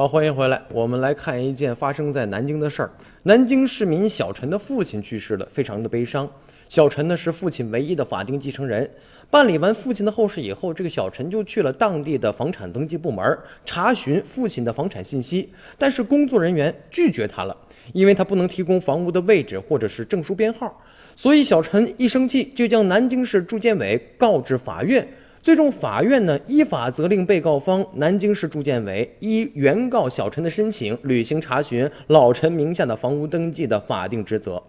好，欢迎回来。我们来看一件发生在南京的事儿。南京市民小陈的父亲去世了，非常的悲伤。小陈呢是父亲唯一的法定继承人。办理完父亲的后事以后，这个小陈就去了当地的房产登记部门查询父亲的房产信息，但是工作人员拒绝他了，因为他不能提供房屋的位置或者是证书编号。所以小陈一生气，就将南京市住建委告至法院。最终，法院呢依法责令被告方南京市住建委依原告小陈的申请，履行查询老陈名下的房屋登记的法定职责。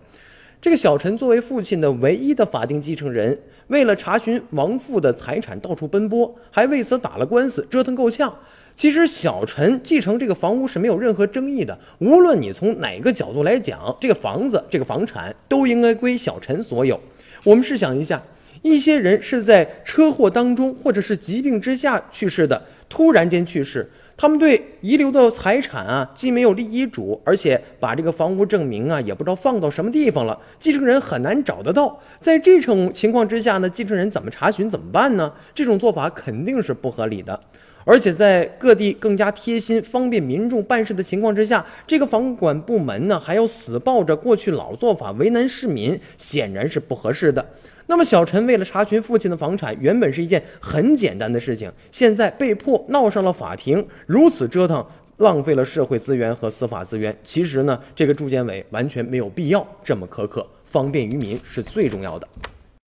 这个小陈作为父亲的唯一的法定继承人，为了查询亡父的财产到处奔波，还为此打了官司，折腾够呛。其实，小陈继承这个房屋是没有任何争议的，无论你从哪个角度来讲，这个房子、这个房产都应该归小陈所有。我们试想一下。一些人是在车祸当中或者是疾病之下去世的，突然间去世，他们对遗留的财产啊，既没有立遗嘱，而且把这个房屋证明啊，也不知道放到什么地方了，继承人很难找得到。在这种情况之下呢，继承人怎么查询怎么办呢？这种做法肯定是不合理的。而且在各地更加贴心、方便民众办事的情况之下，这个房管部门呢还要死抱着过去老做法为难市民，显然是不合适的。那么小陈为了查询父亲的房产，原本是一件很简单的事情，现在被迫闹上了法庭，如此折腾，浪费了社会资源和司法资源。其实呢，这个住建委完全没有必要这么苛刻，方便于民是最重要的。